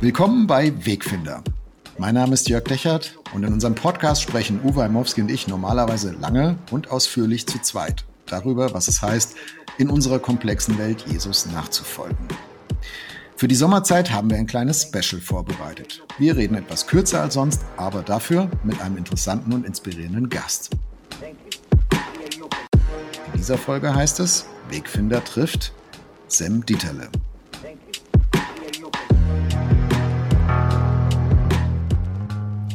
Willkommen bei Wegfinder. Mein Name ist Jörg Dechert und in unserem Podcast sprechen Uwe Heimowski und ich normalerweise lange und ausführlich zu zweit darüber, was es heißt, in unserer komplexen Welt Jesus nachzufolgen. Für die Sommerzeit haben wir ein kleines Special vorbereitet. Wir reden etwas kürzer als sonst, aber dafür mit einem interessanten und inspirierenden Gast. In dieser Folge heißt es, Wegfinder trifft Sam Dieterle.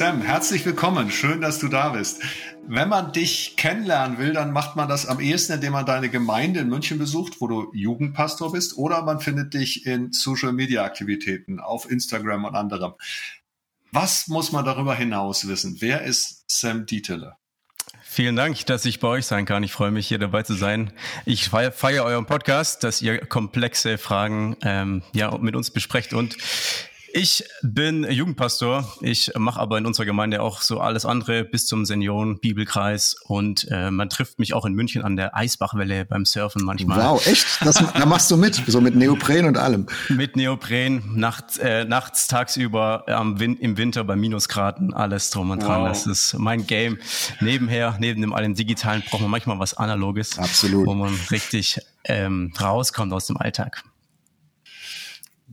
Sam, herzlich willkommen. Schön, dass du da bist. Wenn man dich kennenlernen will, dann macht man das am ehesten, indem man deine Gemeinde in München besucht, wo du Jugendpastor bist, oder man findet dich in Social Media Aktivitäten auf Instagram und anderem. Was muss man darüber hinaus wissen? Wer ist Sam Dietele? Vielen Dank, dass ich bei euch sein kann. Ich freue mich, hier dabei zu sein. Ich feiere, feiere euren Podcast, dass ihr komplexe Fragen ähm, ja, mit uns besprecht. Und ich bin Jugendpastor. Ich mache aber in unserer Gemeinde auch so alles andere bis zum Senioren-Bibelkreis. Und äh, man trifft mich auch in München an der Eisbachwelle beim Surfen manchmal. Wow, echt? Das, da machst du mit, so mit Neopren und allem. Mit Neopren, nachts, äh, nachts tagsüber am Win im Winter bei Minusgraden, alles drum und dran. Wow. Das ist mein Game. Nebenher, neben dem allem Digitalen, braucht man manchmal was Analoges. Absolut. Wo man richtig ähm, rauskommt aus dem Alltag.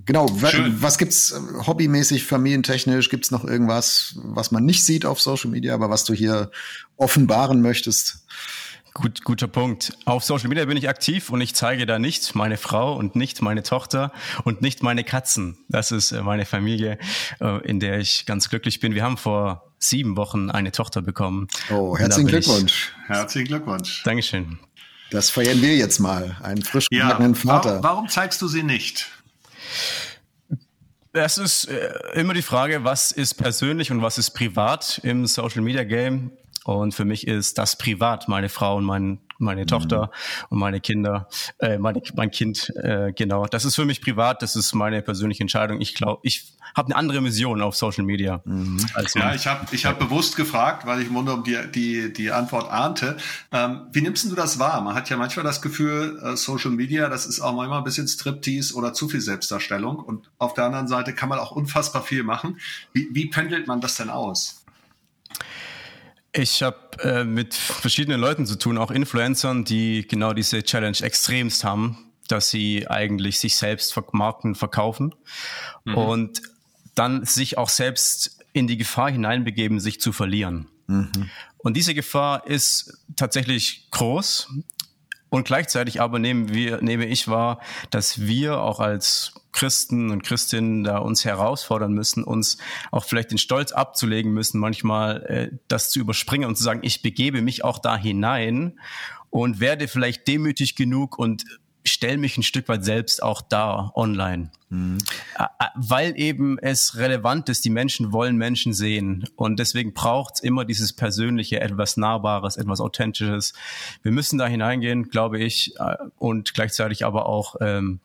Genau, Schön. was gibt's äh, hobbymäßig, familientechnisch? Gibt's noch irgendwas, was man nicht sieht auf Social Media, aber was du hier offenbaren möchtest? Gut, guter Punkt. Auf Social Media bin ich aktiv und ich zeige da nicht meine Frau und nicht meine Tochter und nicht meine Katzen. Das ist äh, meine Familie, äh, in der ich ganz glücklich bin. Wir haben vor sieben Wochen eine Tochter bekommen. Oh, herzlichen Glückwunsch. Herzlichen Glückwunsch. Dankeschön. Das feiern wir jetzt mal. Einen frisch gebackenen ja, Vater. Warum zeigst du sie nicht? Es ist äh, immer die Frage, was ist persönlich und was ist privat im Social Media Game. Und für mich ist das privat, meine Frau und mein, meine mhm. Tochter und meine Kinder, äh, meine, mein Kind, äh, genau. Das ist für mich privat, das ist meine persönliche Entscheidung. Ich glaube, ich habe eine andere Mission auf Social Media. Mhm. ja, ich habe ich hab bewusst gefragt, weil ich im Grunde um die, die, die Antwort ahnte. Ähm, wie nimmst du das wahr? Man hat ja manchmal das Gefühl, äh, Social Media, das ist auch manchmal ein bisschen Striptease oder zu viel Selbstdarstellung. Und auf der anderen Seite kann man auch unfassbar viel machen. Wie, wie pendelt man das denn aus? Ich habe äh, mit verschiedenen Leuten zu tun, auch Influencern, die genau diese Challenge extremst haben, dass sie eigentlich sich selbst vermarkten, verkaufen mhm. und dann sich auch selbst in die Gefahr hineinbegeben, sich zu verlieren. Mhm. Und diese Gefahr ist tatsächlich groß. Und gleichzeitig aber nehmen wir, nehme ich wahr, dass wir auch als Christen und Christinnen da uns herausfordern müssen, uns auch vielleicht den Stolz abzulegen müssen, manchmal äh, das zu überspringen und zu sagen, ich begebe mich auch da hinein und werde vielleicht demütig genug und stelle mich ein Stück weit selbst auch da online. Mhm. Weil eben es relevant ist, die Menschen wollen Menschen sehen. Und deswegen braucht es immer dieses Persönliche, etwas Nahbares, etwas Authentisches. Wir müssen da hineingehen, glaube ich, äh, und gleichzeitig aber auch ähm,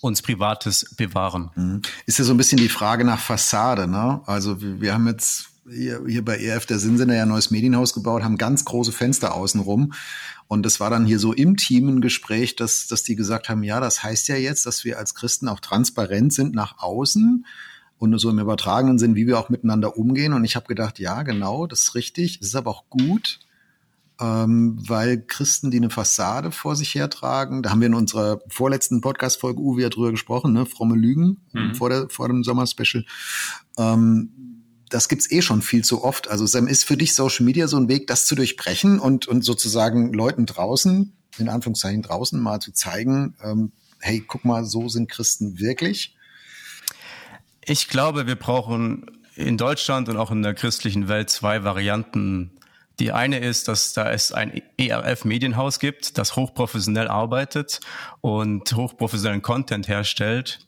uns Privates bewahren. Mhm. Ist ja so ein bisschen die Frage nach Fassade, ne? Also wir, wir haben jetzt hier, hier bei ERF der Sinnsender ja ein neues Medienhaus gebaut, haben ganz große Fenster außenrum. Und das war dann hier so im Team ein Gespräch, dass, dass die gesagt haben, ja, das heißt ja jetzt, dass wir als Christen auch transparent sind nach außen und so im übertragenen Sinn, wie wir auch miteinander umgehen. Und ich habe gedacht, ja, genau, das ist richtig. Es ist aber auch gut, ähm, weil Christen, die eine Fassade vor sich hertragen, da haben wir in unserer vorletzten Podcast-Folge Uwe ja drüber gesprochen, ne, fromme Lügen mhm. vor, der, vor dem Sommerspecial. Ähm, das gibt's eh schon viel zu oft. Also Sam, ist für dich Social Media so ein Weg, das zu durchbrechen und, und sozusagen Leuten draußen, in Anführungszeichen draußen, mal zu zeigen, ähm, hey, guck mal, so sind Christen wirklich? Ich glaube, wir brauchen in Deutschland und auch in der christlichen Welt zwei Varianten. Die eine ist, dass da es ein ERF-Medienhaus gibt, das hochprofessionell arbeitet und hochprofessionellen Content herstellt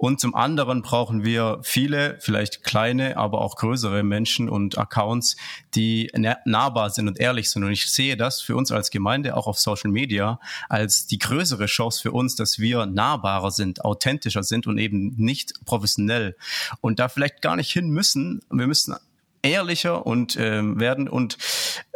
Und zum anderen brauchen wir viele, vielleicht kleine, aber auch größere Menschen und Accounts, die nahbar sind und ehrlich sind. Und ich sehe das für uns als Gemeinde auch auf Social Media als die größere Chance für uns, dass wir nahbarer sind, authentischer sind und eben nicht professionell. Und da vielleicht gar nicht hin müssen. Wir müssen ehrlicher und ähm, werden und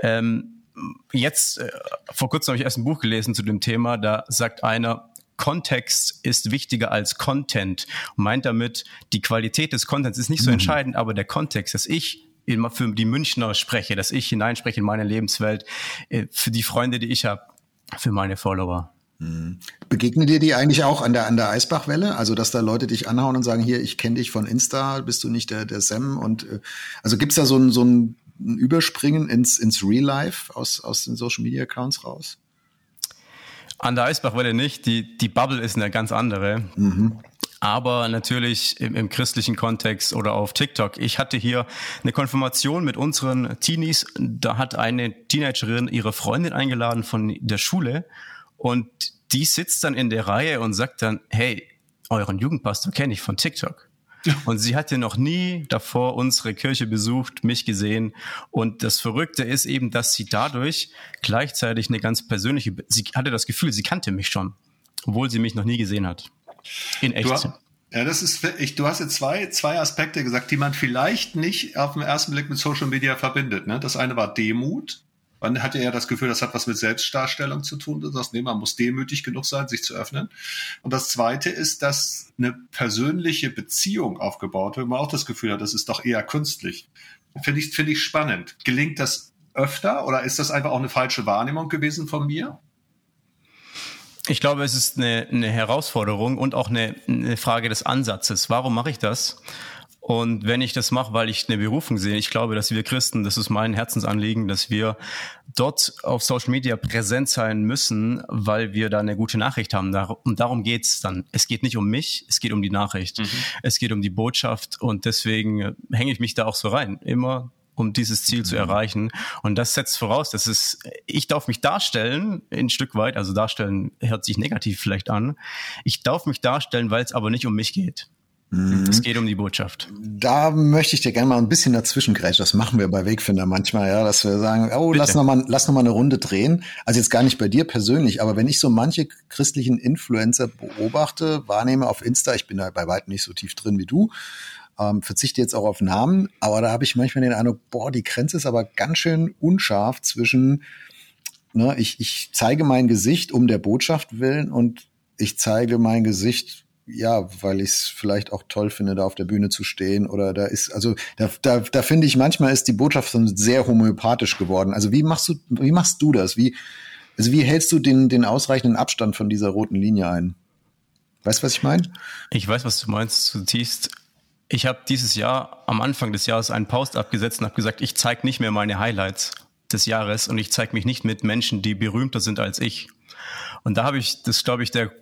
ähm, jetzt äh, vor kurzem habe ich erst ein Buch gelesen zu dem Thema. Da sagt einer Kontext ist wichtiger als Content und meint damit, die Qualität des Contents ist nicht so mhm. entscheidend, aber der Kontext, dass ich immer für die Münchner spreche, dass ich hineinspreche in meine Lebenswelt, äh, für die Freunde, die ich habe, für meine Follower. Mhm. Begegnen dir die eigentlich auch an der, an der Eisbachwelle? Also, dass da Leute dich anhauen und sagen, hier, ich kenne dich von Insta, bist du nicht der, der Sam? Und äh, also gibt's da so ein, so ein Überspringen ins, ins Real Life aus, aus den Social Media Accounts raus? An der Eisbachwelle nicht. Die, die Bubble ist eine ganz andere. Mhm. Aber natürlich im, im, christlichen Kontext oder auf TikTok. Ich hatte hier eine Konfirmation mit unseren Teenies. Da hat eine Teenagerin ihre Freundin eingeladen von der Schule und die sitzt dann in der Reihe und sagt dann, hey, euren Jugendpastor kenne ich von TikTok. Und sie hatte noch nie davor unsere Kirche besucht, mich gesehen. Und das Verrückte ist eben, dass sie dadurch gleichzeitig eine ganz persönliche, sie hatte das Gefühl, sie kannte mich schon, obwohl sie mich noch nie gesehen hat. In echt. Ja, das ist, ich, du hast jetzt zwei, zwei Aspekte gesagt, die man vielleicht nicht auf den ersten Blick mit Social Media verbindet. Ne? Das eine war Demut man hatte ja das Gefühl, das hat was mit Selbstdarstellung zu tun. Du sagst, nee, man muss demütig genug sein, sich zu öffnen. Und das Zweite ist, dass eine persönliche Beziehung aufgebaut wird, man auch das Gefühl hat, das ist doch eher künstlich. Finde ich, finde ich spannend. Gelingt das öfter oder ist das einfach auch eine falsche Wahrnehmung gewesen von mir? Ich glaube, es ist eine, eine Herausforderung und auch eine, eine Frage des Ansatzes. Warum mache ich das? Und wenn ich das mache, weil ich eine Berufung sehe, ich glaube, dass wir Christen, das ist mein Herzensanliegen, dass wir dort auf Social Media präsent sein müssen, weil wir da eine gute Nachricht haben. Und darum geht's dann. Es geht nicht um mich, es geht um die Nachricht. Mhm. Es geht um die Botschaft und deswegen hänge ich mich da auch so rein. Immer um dieses Ziel mhm. zu erreichen. Und das setzt voraus, dass es, ich darf mich darstellen, ein Stück weit, also darstellen hört sich negativ vielleicht an. Ich darf mich darstellen, weil es aber nicht um mich geht. Mhm. Es geht um die Botschaft. Da möchte ich dir gerne mal ein bisschen dazwischen greifen. Das machen wir bei Wegfinder manchmal, ja, dass wir sagen, oh, Bitte. lass noch mal, lass noch mal eine Runde drehen. Also jetzt gar nicht bei dir persönlich, aber wenn ich so manche christlichen Influencer beobachte, wahrnehme auf Insta, ich bin da bei weitem nicht so tief drin wie du, ähm, verzichte jetzt auch auf Namen, aber da habe ich manchmal den Eindruck, boah, die Grenze ist aber ganz schön unscharf zwischen, ne, ich, ich zeige mein Gesicht um der Botschaft willen und ich zeige mein Gesicht ja, weil ich es vielleicht auch toll finde, da auf der Bühne zu stehen. Oder da ist, also da, da, da finde ich, manchmal ist die Botschaft sehr homöopathisch geworden. Also wie machst du, wie machst du das? Wie, also wie hältst du den, den ausreichenden Abstand von dieser roten Linie ein? Weißt du, was ich meine? Ich weiß, was du meinst, zutiefst. Ich habe dieses Jahr am Anfang des Jahres einen Post abgesetzt und habe gesagt, ich zeige nicht mehr meine Highlights des Jahres und ich zeige mich nicht mit Menschen, die berühmter sind als ich. Und da habe ich, das glaube ich, der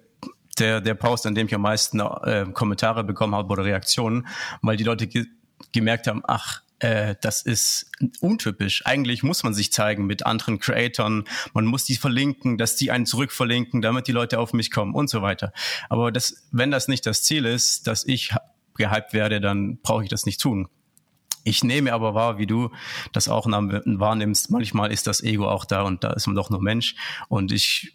der, der Post, an dem ich am meisten äh, Kommentare bekommen habe oder Reaktionen, weil die Leute ge gemerkt haben, ach, äh, das ist untypisch. Eigentlich muss man sich zeigen mit anderen Creatoren. Man muss die verlinken, dass die einen zurückverlinken, damit die Leute auf mich kommen und so weiter. Aber das, wenn das nicht das Ziel ist, dass ich gehypt werde, dann brauche ich das nicht tun. Ich nehme aber wahr, wie du das auch wahrnimmst. Manchmal ist das Ego auch da und da ist man doch nur Mensch. Und ich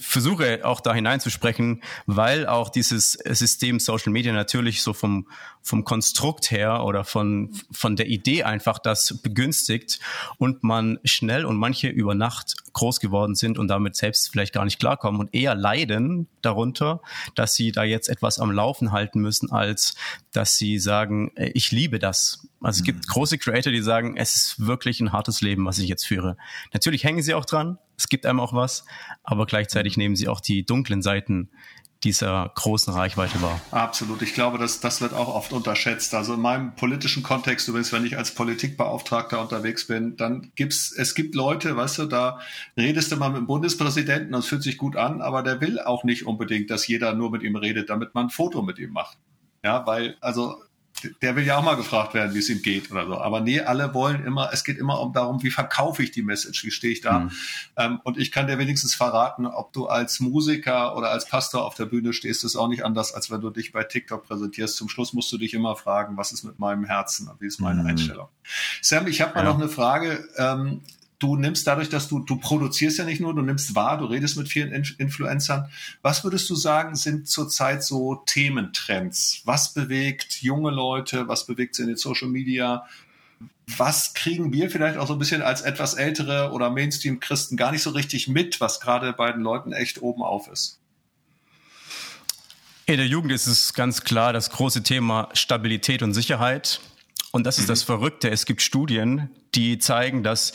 versuche auch da hineinzusprechen, weil auch dieses System Social Media natürlich so vom, vom Konstrukt her oder von, von der Idee einfach das begünstigt und man schnell und manche über Nacht groß geworden sind und damit selbst vielleicht gar nicht klarkommen und eher leiden darunter, dass sie da jetzt etwas am Laufen halten müssen, als dass sie sagen, äh, ich liebe das. Also es gibt mhm. große Creator, die sagen, es ist wirklich ein hartes Leben, was ich jetzt führe. Natürlich hängen sie auch dran, es gibt einem auch was, aber gleichzeitig nehmen sie auch die dunklen Seiten dieser großen Reichweite wahr. Absolut. Ich glaube, das, das wird auch oft unterschätzt. Also in meinem politischen Kontext, übrigens, wenn ich als Politikbeauftragter unterwegs bin, dann gibt's, es gibt Leute, weißt du, da redest du mal mit dem Bundespräsidenten und es fühlt sich gut an, aber der will auch nicht unbedingt, dass jeder nur mit ihm redet, damit man ein Foto mit ihm macht. Ja, weil, also der will ja auch mal gefragt werden, wie es ihm geht oder so. Aber nee, alle wollen immer, es geht immer um darum, wie verkaufe ich die Message, wie stehe ich da. Mhm. Ähm, und ich kann dir wenigstens verraten, ob du als Musiker oder als Pastor auf der Bühne stehst, ist auch nicht anders, als wenn du dich bei TikTok präsentierst. Zum Schluss musst du dich immer fragen, was ist mit meinem Herzen und wie ist meine mhm. Einstellung. Sam, ich habe mal ja. noch eine Frage. Ähm, du nimmst dadurch, dass du, du produzierst ja nicht nur, du nimmst wahr, du redest mit vielen Influencern. Was würdest du sagen, sind zurzeit so Thementrends? Was bewegt junge Leute? Was bewegt sie in den Social Media? Was kriegen wir vielleicht auch so ein bisschen als etwas ältere oder Mainstream-Christen gar nicht so richtig mit, was gerade bei den Leuten echt oben auf ist? In der Jugend ist es ganz klar das große Thema Stabilität und Sicherheit. Und das ist mhm. das Verrückte. Es gibt Studien, die zeigen, dass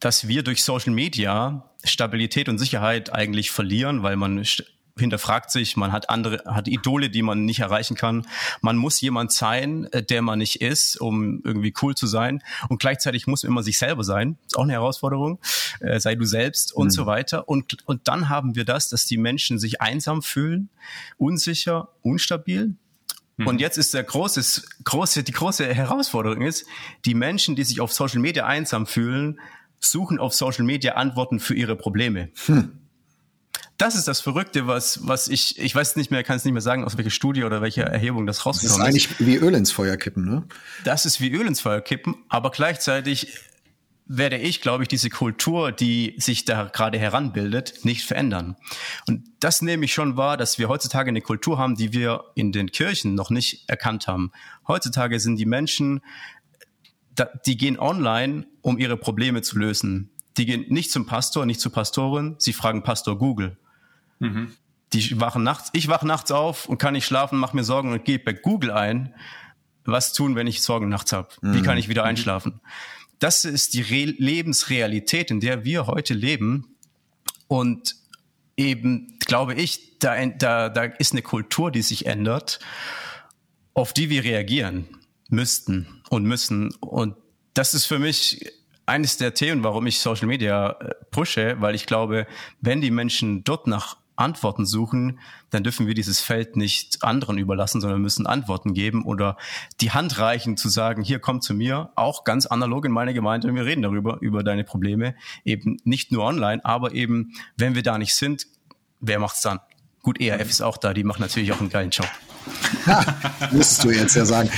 dass wir durch Social Media Stabilität und Sicherheit eigentlich verlieren, weil man hinterfragt sich, man hat andere, hat Idole, die man nicht erreichen kann. Man muss jemand sein, äh, der man nicht ist, um irgendwie cool zu sein. Und gleichzeitig muss man immer sich selber sein. Ist auch eine Herausforderung. Äh, sei du selbst und mhm. so weiter. Und, und dann haben wir das, dass die Menschen sich einsam fühlen, unsicher, unstabil. Mhm. Und jetzt ist der große, große, die große Herausforderung ist, die Menschen, die sich auf Social Media einsam fühlen, suchen auf Social Media Antworten für ihre Probleme. Hm. Das ist das Verrückte, was, was ich, ich weiß nicht mehr, kann es nicht mehr sagen, aus welcher Studie oder welcher Erhebung das rausgekommen ist. Das ist eigentlich wie Öl ins Feuer kippen, ne? Das ist wie Öl ins Feuer kippen, aber gleichzeitig werde ich, glaube ich, diese Kultur, die sich da gerade heranbildet, nicht verändern. Und das nehme ich schon wahr, dass wir heutzutage eine Kultur haben, die wir in den Kirchen noch nicht erkannt haben. Heutzutage sind die Menschen die gehen online, um ihre Probleme zu lösen. Die gehen nicht zum Pastor, nicht zur Pastorin, sie fragen Pastor Google. Mhm. Die wachen nachts, ich wache nachts auf und kann nicht schlafen, mache mir Sorgen und gehe bei Google ein, was tun, wenn ich Sorgen nachts habe? Mhm. Wie kann ich wieder mhm. einschlafen? Das ist die Re Lebensrealität, in der wir heute leben. Und eben, glaube ich, da, da, da ist eine Kultur, die sich ändert, auf die wir reagieren müssten und müssen. Und das ist für mich eines der Themen, warum ich Social Media äh, pushe, weil ich glaube, wenn die Menschen dort nach Antworten suchen, dann dürfen wir dieses Feld nicht anderen überlassen, sondern müssen Antworten geben oder die Hand reichen zu sagen, hier komm zu mir, auch ganz analog in meine Gemeinde und wir reden darüber, über deine Probleme, eben nicht nur online, aber eben, wenn wir da nicht sind, wer macht's dann? Gut, ERF ist auch da, die machen natürlich auch einen geilen Job. Müsstest du jetzt ja sagen.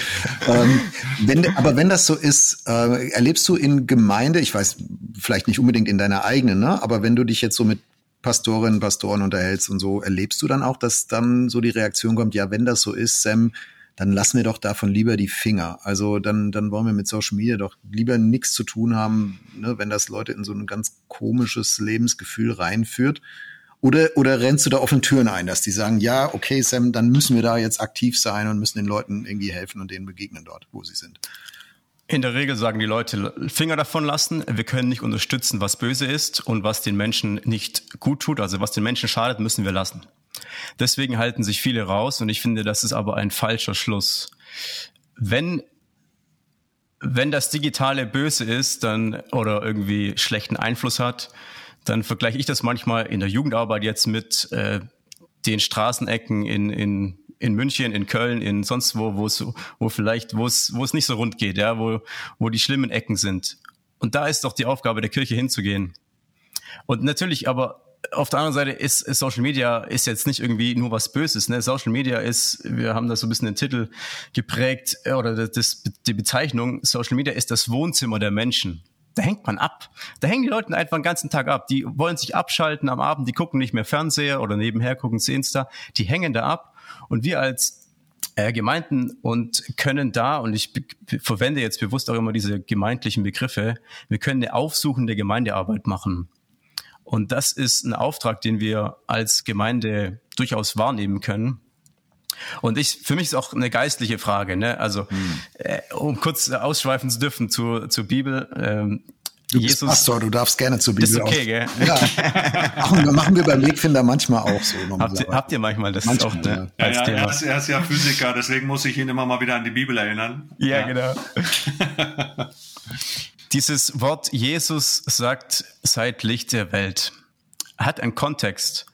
Ähm, wenn, aber wenn das so ist, äh, erlebst du in Gemeinde, ich weiß, vielleicht nicht unbedingt in deiner eigenen, ne? aber wenn du dich jetzt so mit Pastorinnen, Pastoren unterhältst und so, erlebst du dann auch, dass dann so die Reaktion kommt, ja, wenn das so ist, Sam, dann lassen wir doch davon lieber die Finger. Also dann, dann wollen wir mit Social Media doch lieber nichts zu tun haben, ne, wenn das Leute in so ein ganz komisches Lebensgefühl reinführt. Oder, oder rennst du da offene Türen ein, dass die sagen, ja, okay, Sam, dann müssen wir da jetzt aktiv sein und müssen den Leuten irgendwie helfen und denen begegnen dort, wo sie sind? In der Regel sagen die Leute Finger davon lassen. Wir können nicht unterstützen, was böse ist und was den Menschen nicht gut tut, also was den Menschen schadet, müssen wir lassen. Deswegen halten sich viele raus und ich finde, das ist aber ein falscher Schluss. Wenn wenn das Digitale böse ist, dann oder irgendwie schlechten Einfluss hat, dann vergleiche ich das manchmal in der Jugendarbeit jetzt mit äh, den Straßenecken in, in, in München, in Köln, in sonst wo, wo es, wo vielleicht, wo es, wo es nicht so rund geht, ja, wo, wo die schlimmen Ecken sind. Und da ist doch die Aufgabe der Kirche hinzugehen. Und natürlich aber auf der anderen Seite ist, ist Social Media ist jetzt nicht irgendwie nur was Böses. Ne? Social Media ist, wir haben da so ein bisschen den Titel geprägt äh, oder das, die Bezeichnung, Social Media ist das Wohnzimmer der Menschen da hängt man ab. Da hängen die Leute einfach den ganzen Tag ab. Die wollen sich abschalten am Abend, die gucken nicht mehr Fernseher oder nebenher gucken sie Insta. Die hängen da ab. Und wir als äh, Gemeinden und können da, und ich verwende jetzt bewusst auch immer diese gemeindlichen Begriffe, wir können eine aufsuchende Gemeindearbeit machen. Und das ist ein Auftrag, den wir als Gemeinde durchaus wahrnehmen können. Und ich, für mich ist auch eine geistliche Frage, ne? Also, hm. äh, um kurz ausschweifen zu dürfen zur, zur Bibel. Ähm, Du Jesus, bist Pastor, du darfst gerne zur Bibel. Ist okay, gell? Ja. machen, machen wir beim Wegfinder manchmal auch so. Habt ihr, habt ihr manchmal das manchmal, auch ne, ja. als ja, Thema? Er ist, er ist ja Physiker, deswegen muss ich ihn immer mal wieder an die Bibel erinnern. Ja, ja. genau. Dieses Wort Jesus sagt, seid Licht der Welt, hat einen Kontext.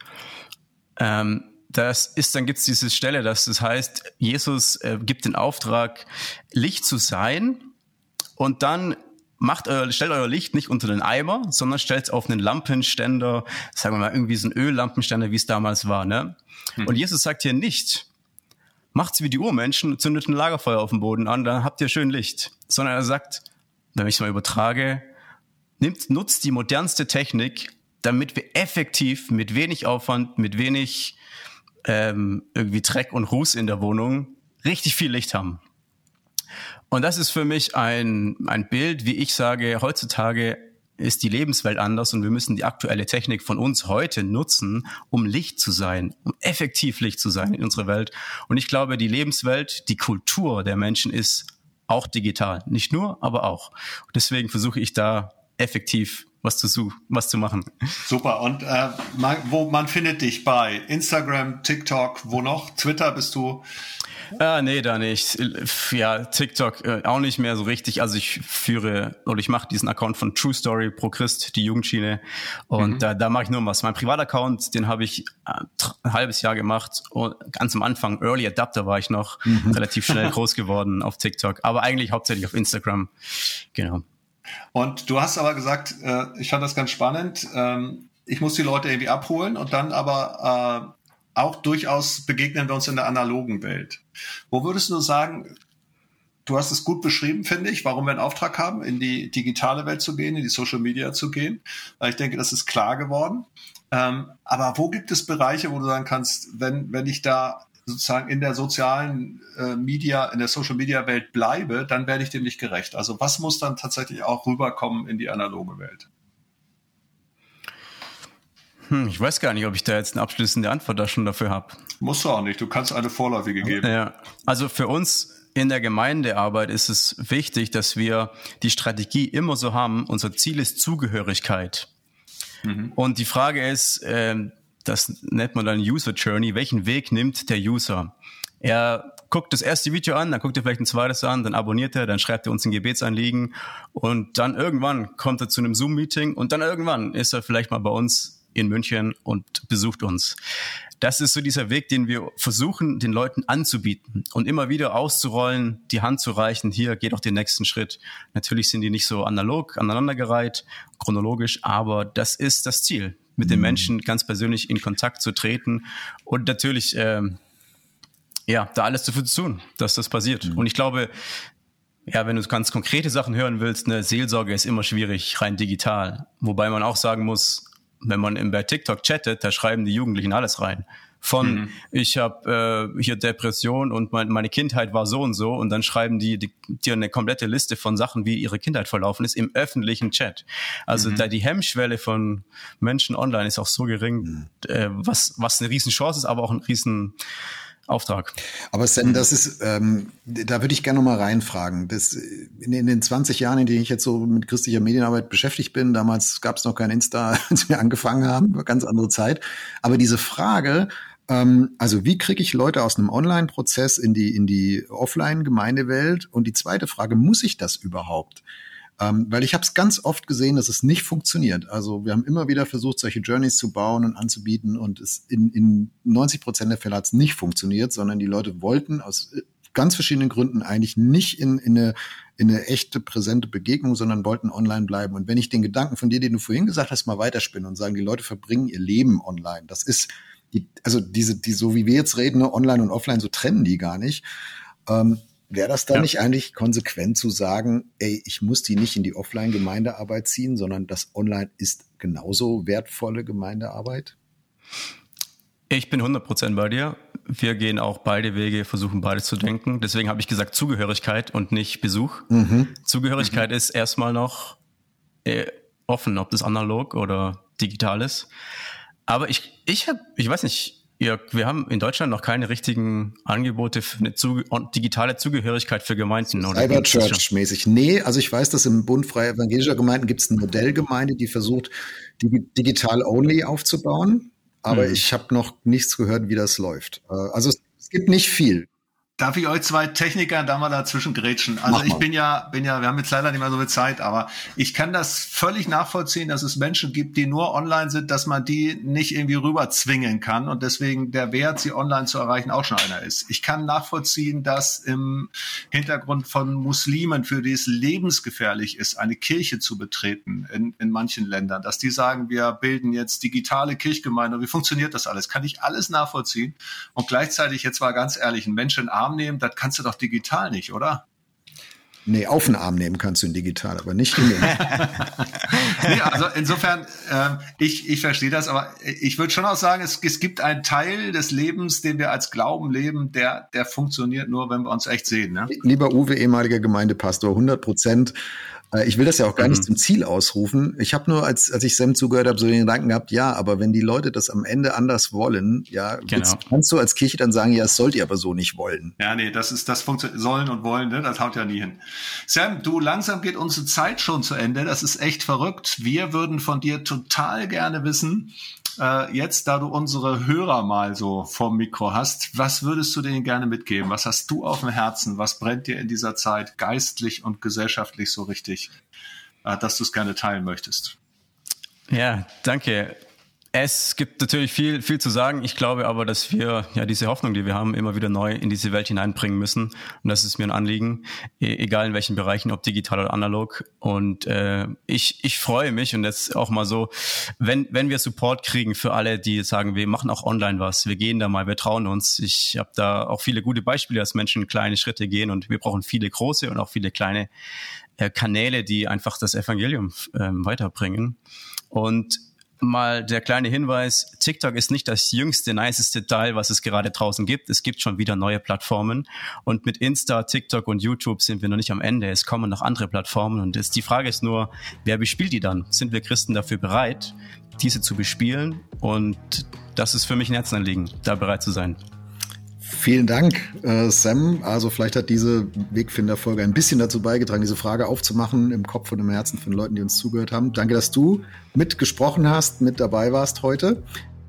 Ähm, das ist, dann gibt es diese Stelle, dass das heißt, Jesus äh, gibt den Auftrag, Licht zu sein und dann macht euer, stellt euer Licht nicht unter den Eimer, sondern stellt es auf einen Lampenständer, sagen wir mal irgendwie so einen Öllampenständer, wie es damals war. Ne? Hm. Und Jesus sagt hier nicht, macht's wie die Urmenschen, zündet ein Lagerfeuer auf dem Boden an, dann habt ihr schön Licht. Sondern er sagt, wenn ich es mal übertrage, nimmt, nutzt die modernste Technik, damit wir effektiv mit wenig Aufwand, mit wenig ähm, irgendwie Dreck und Ruß in der Wohnung richtig viel Licht haben. Und das ist für mich ein, ein Bild, wie ich sage, heutzutage ist die Lebenswelt anders und wir müssen die aktuelle Technik von uns heute nutzen, um Licht zu sein, um effektiv Licht zu sein in unserer Welt. Und ich glaube, die Lebenswelt, die Kultur der Menschen ist auch digital. Nicht nur, aber auch. deswegen versuche ich da effektiv was zu, was zu machen. Super. Und äh, man, wo man findet dich bei Instagram, TikTok, wo noch? Twitter bist du? Ah, nee, da nicht. Ja, TikTok äh, auch nicht mehr so richtig. Also ich führe oder ich mache diesen Account von True Story Pro Christ, die Jugendschiene. Und mhm. da, da mache ich nur was. Mein Privataccount, den habe ich äh, ein halbes Jahr gemacht. Und ganz am Anfang, Early Adapter war ich noch, mhm. relativ schnell groß geworden auf TikTok. Aber eigentlich hauptsächlich auf Instagram. Genau. Und du hast aber gesagt, äh, ich fand das ganz spannend. Ähm, ich muss die Leute irgendwie abholen und dann aber äh, auch durchaus begegnen wir uns in der analogen Welt. Wo würdest du sagen, du hast es gut beschrieben, finde ich, warum wir einen Auftrag haben, in die digitale Welt zu gehen, in die Social Media zu gehen. Ich denke, das ist klar geworden. Ähm, aber wo gibt es Bereiche, wo du sagen kannst, wenn, wenn ich da sozusagen in der sozialen äh, Media, in der Social Media Welt bleibe, dann werde ich dem nicht gerecht. Also was muss dann tatsächlich auch rüberkommen in die analoge Welt? Hm, ich weiß gar nicht, ob ich da jetzt eine abschließende Antwort da schon dafür habe. Musst du auch nicht. Du kannst eine vorläufige geben. Ja, also für uns in der Gemeindearbeit ist es wichtig, dass wir die Strategie immer so haben. Unser Ziel ist Zugehörigkeit. Mhm. Und die Frage ist, äh, das nennt man dann User Journey. Welchen Weg nimmt der User? Er guckt das erste Video an, dann guckt er vielleicht ein zweites an, dann abonniert er, dann schreibt er uns ein Gebetsanliegen und dann irgendwann kommt er zu einem Zoom-Meeting und dann irgendwann ist er vielleicht mal bei uns in München und besucht uns. Das ist so dieser Weg, den wir versuchen, den Leuten anzubieten und immer wieder auszurollen, die Hand zu reichen. Hier geht auch den nächsten Schritt. Natürlich sind die nicht so analog aneinandergereiht, chronologisch, aber das ist das Ziel mit den mhm. Menschen ganz persönlich in Kontakt zu treten und natürlich ähm, ja da alles dafür zu tun, dass das passiert. Mhm. Und ich glaube, ja, wenn du ganz konkrete Sachen hören willst, eine Seelsorge ist immer schwierig, rein digital. Wobei man auch sagen muss, wenn man bei TikTok chattet, da schreiben die Jugendlichen alles rein von mhm. ich habe äh, hier Depression und mein, meine Kindheit war so und so und dann schreiben die, die dir eine komplette Liste von Sachen, wie ihre Kindheit verlaufen ist im öffentlichen Chat. Also mhm. da die Hemmschwelle von Menschen online ist auch so gering, mhm. äh, was was eine riesen Chance ist, aber auch ein riesen Auftrag. Aber Sam, das ist, ähm, da würde ich gerne noch mal reinfragen. Das, in, in, den 20 Jahren, in denen ich jetzt so mit christlicher Medienarbeit beschäftigt bin, damals gab es noch kein Insta, als wir angefangen haben, war ganz andere Zeit. Aber diese Frage, also wie kriege ich Leute aus einem Online-Prozess in die, in die Offline-Gemeindewelt? Und die zweite Frage, muss ich das überhaupt? Ähm, weil ich habe es ganz oft gesehen, dass es nicht funktioniert. Also wir haben immer wieder versucht, solche Journeys zu bauen und anzubieten und es in, in 90 Prozent der Fälle hat es nicht funktioniert, sondern die Leute wollten aus äh, ganz verschiedenen Gründen eigentlich nicht in, in, eine, in eine echte, präsente Begegnung, sondern wollten online bleiben. Und wenn ich den Gedanken von dir, den du vorhin gesagt hast, mal weiterspinnen und sagen, die Leute verbringen ihr Leben online, das ist die, also diese, die, so wie wir jetzt reden, ne, online und offline, so trennen die gar nicht. Ähm, Wäre das dann ja. nicht eigentlich konsequent zu sagen, ey, ich muss die nicht in die Offline-Gemeindearbeit ziehen, sondern das Online ist genauso wertvolle Gemeindearbeit? Ich bin 100% bei dir. Wir gehen auch beide Wege, versuchen beides zu denken. Deswegen habe ich gesagt Zugehörigkeit und nicht Besuch. Mhm. Zugehörigkeit mhm. ist erstmal noch äh, offen, ob das analog oder digital ist. Aber ich, ich habe, ich weiß nicht, Jörg, wir haben in Deutschland noch keine richtigen Angebote für eine zu, digitale Zugehörigkeit für Gemeinden. Cyberchurch-mäßig. Nee, also ich weiß, dass im Bund Freier Evangelischer Gemeinden gibt es eine Modellgemeinde, die versucht, die digital-only aufzubauen. Aber hm. ich habe noch nichts gehört, wie das läuft. Äh, also es gibt nicht viel. Darf ich euch zwei Techniker da mal dazwischen grätschen? Also ich bin ja, bin ja, wir haben jetzt leider nicht mehr so viel Zeit, aber ich kann das völlig nachvollziehen, dass es Menschen gibt, die nur online sind, dass man die nicht irgendwie rüber zwingen kann und deswegen der Wert, sie online zu erreichen, auch schon einer ist. Ich kann nachvollziehen, dass im Hintergrund von Muslimen, für die es lebensgefährlich ist, eine Kirche zu betreten in, in manchen Ländern, dass die sagen, wir bilden jetzt digitale Kirchgemeinde. Wie funktioniert das alles? Kann ich alles nachvollziehen? Und gleichzeitig, jetzt war ganz ehrlich, ein Mensch in Arm nehmen, das kannst du doch digital nicht, oder? Nee, auf den Arm nehmen kannst du ihn digital, aber nicht in den. nee, also insofern, ähm, ich, ich verstehe das, aber ich würde schon auch sagen, es, es gibt einen Teil des Lebens, den wir als Glauben leben, der, der funktioniert nur, wenn wir uns echt sehen. Ne? Lieber Uwe, ehemaliger Gemeindepastor, 100 Prozent ich will das ja auch gar nicht mhm. zum Ziel ausrufen. Ich habe nur, als, als ich Sam zugehört habe, so den Gedanken gehabt, ja, aber wenn die Leute das am Ende anders wollen, ja, genau. kannst du als Kirche dann sagen, ja, das sollt ihr aber so nicht wollen. Ja, nee, das ist das funktioniert sollen und wollen, ne? Das haut ja nie hin. Sam, du langsam geht unsere Zeit schon zu Ende. Das ist echt verrückt. Wir würden von dir total gerne wissen, äh, jetzt, da du unsere Hörer mal so vom Mikro hast, was würdest du denen gerne mitgeben? Was hast du auf dem Herzen? Was brennt dir in dieser Zeit geistlich und gesellschaftlich so richtig, äh, dass du es gerne teilen möchtest? Ja, danke. Es gibt natürlich viel, viel zu sagen. Ich glaube aber, dass wir ja diese Hoffnung, die wir haben, immer wieder neu in diese Welt hineinbringen müssen. Und das ist mir ein Anliegen, e, egal in welchen Bereichen, ob digital oder analog. Und äh, ich, ich freue mich und jetzt auch mal so, wenn, wenn wir Support kriegen für alle, die sagen, wir machen auch online was, wir gehen da mal, wir trauen uns. Ich habe da auch viele gute Beispiele, dass Menschen kleine Schritte gehen und wir brauchen viele große und auch viele kleine äh, Kanäle, die einfach das Evangelium äh, weiterbringen. Und mal der kleine Hinweis, TikTok ist nicht das jüngste, niceste Teil, was es gerade draußen gibt. Es gibt schon wieder neue Plattformen. Und mit Insta, TikTok und YouTube sind wir noch nicht am Ende. Es kommen noch andere Plattformen. Und es, die Frage ist nur, wer bespielt die dann? Sind wir Christen dafür bereit, diese zu bespielen? Und das ist für mich ein Herzenanliegen, da bereit zu sein. Vielen Dank, äh, Sam. Also vielleicht hat diese Wegfinder-Folge ein bisschen dazu beigetragen, diese Frage aufzumachen im Kopf und im Herzen von Leuten, die uns zugehört haben. Danke, dass du mitgesprochen hast, mit dabei warst heute.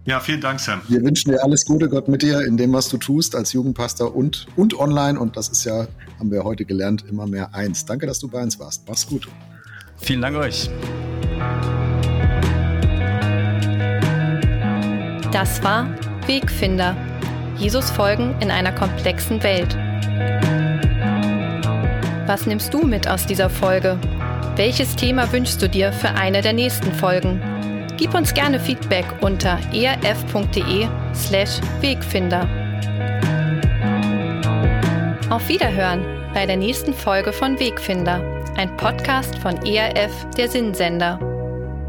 Ja, vielen Dank, Sam. Wir wünschen dir alles Gute, Gott mit dir in dem, was du tust als Jugendpastor und, und online. Und das ist ja, haben wir heute gelernt, immer mehr eins. Danke, dass du bei uns warst. Mach's gut. Vielen Dank euch. Das war Wegfinder Jesus folgen in einer komplexen Welt. Was nimmst du mit aus dieser Folge? Welches Thema wünschst du dir für eine der nächsten Folgen? Gib uns gerne Feedback unter erf.de/slash Wegfinder. Auf Wiederhören bei der nächsten Folge von Wegfinder, ein Podcast von ERF, der Sinnsender.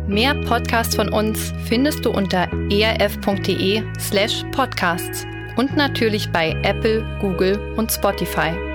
Mehr Podcasts von uns findest du unter erf.de/slash podcasts und natürlich bei Apple, Google und Spotify.